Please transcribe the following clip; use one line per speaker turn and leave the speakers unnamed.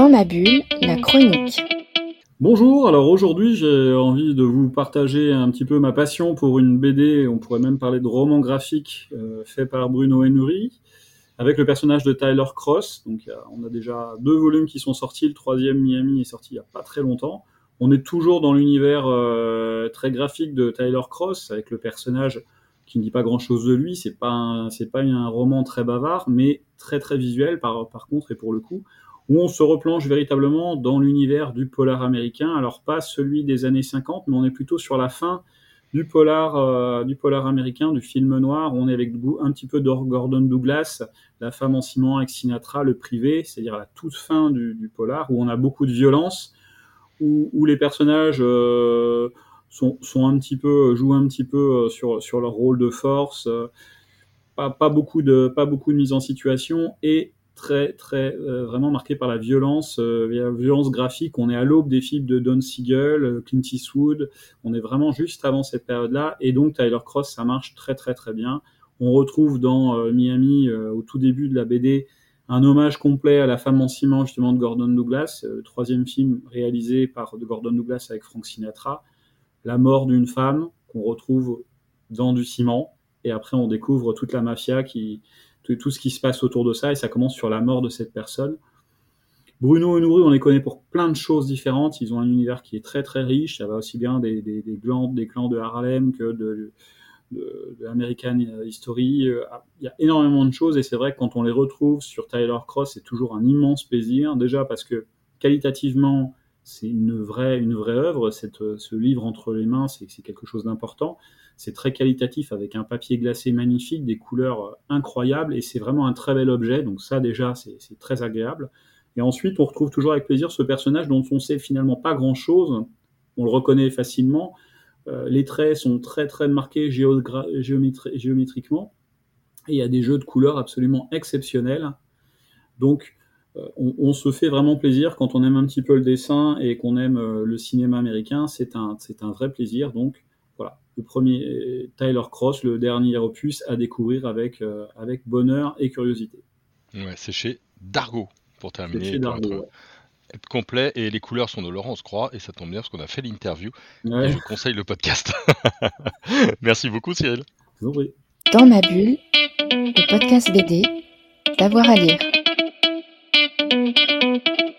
Dans ma bulle, la chronique.
Bonjour, alors aujourd'hui j'ai envie de vous partager un petit peu ma passion pour une BD, on pourrait même parler de roman graphique euh, fait par Bruno Henry, avec le personnage de Tyler Cross. Donc on a déjà deux volumes qui sont sortis, le troisième Miami est sorti il n'y a pas très longtemps. On est toujours dans l'univers euh, très graphique de Tyler Cross, avec le personnage qui ne dit pas grand-chose de lui. C'est pas c'est pas un roman très bavard, mais très très visuel par, par contre et pour le coup, où on se replonge véritablement dans l'univers du polar américain. Alors pas celui des années 50, mais on est plutôt sur la fin du polar euh, du polar américain, du film noir. On est avec un petit peu de Gordon Douglas, La femme en ciment avec Sinatra, le privé, c'est-à-dire la toute fin du, polar, où on a beaucoup de violence, où, les personnages euh, sont, un petit peu jouent un petit peu euh, sur leur rôle de force. Pas, pas, beaucoup de pas beaucoup de mise en situation et très très euh, vraiment marqué par la violence, la violence graphique. On est à l'aube des films de Don Siegel, Clint Eastwood. On est vraiment juste avant cette période-là et donc Tyler Cross ça marche très très très bien. On retrouve dans Miami au tout début de la BD un hommage complet à la femme en ciment justement de Gordon Douglas, le troisième film réalisé par de Gordon Douglas avec Frank Sinatra la mort d'une femme qu'on retrouve dans du ciment, et après on découvre toute la mafia, qui, tout, ce qui se passe autour de ça, et ça commence sur la mort de cette personne. Bruno et Nourri, on les connaît pour plein de choses différentes. Ils ont un univers qui est très très riche. Ça va aussi bien des, des, clans, des clans de Harlem que de, de, de, American History. Il y a énormément de choses et c'est vrai que quand on les retrouve sur Tyler Cross, c'est toujours un immense plaisir. Déjà parce que qualitativement, c'est une vraie, une vraie œuvre. Cette, ce livre entre les mains, c'est quelque chose d'important. C'est très qualitatif avec un papier glacé magnifique, des couleurs euh, incroyables et c'est vraiment un très bel objet. Donc ça déjà, c'est très agréable. Et ensuite, on retrouve toujours avec plaisir ce personnage dont on sait finalement pas grand-chose. On le reconnaît facilement. Euh, les traits sont très très marqués géométriquement. Et il y a des jeux de couleurs absolument exceptionnels. Donc euh, on, se fait vraiment plaisir quand on aime un petit peu le dessin et qu'on aime euh, le cinéma américain. C'est un, c'est un vrai plaisir. Donc voilà, le premier Tyler Cross, le dernier opus à découvrir avec, euh, avec bonheur et curiosité.
Ouais, c'est chez Dargo pour terminer. Chez Dargo, être complet et les couleurs sont de Laurence Croix et ça tombe bien parce qu'on a fait l'interview et je vous conseille le podcast. Merci beaucoup Cyril.
Dans ma bulle, le podcast BD, d'avoir à lire. Música